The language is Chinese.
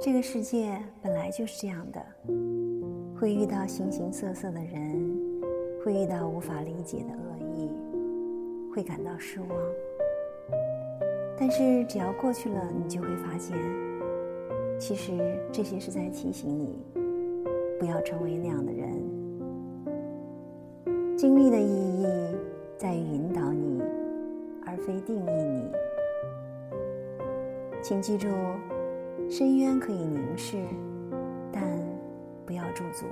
这个世界本来就是这样的，会遇到形形色色的人，会遇到无法理解的恶意，会感到失望。但是只要过去了，你就会发现，其实这些是在提醒你，不要成为那样的人。经历的意义在于引导你，而非定义你。请记住。深渊可以凝视，但不要驻足。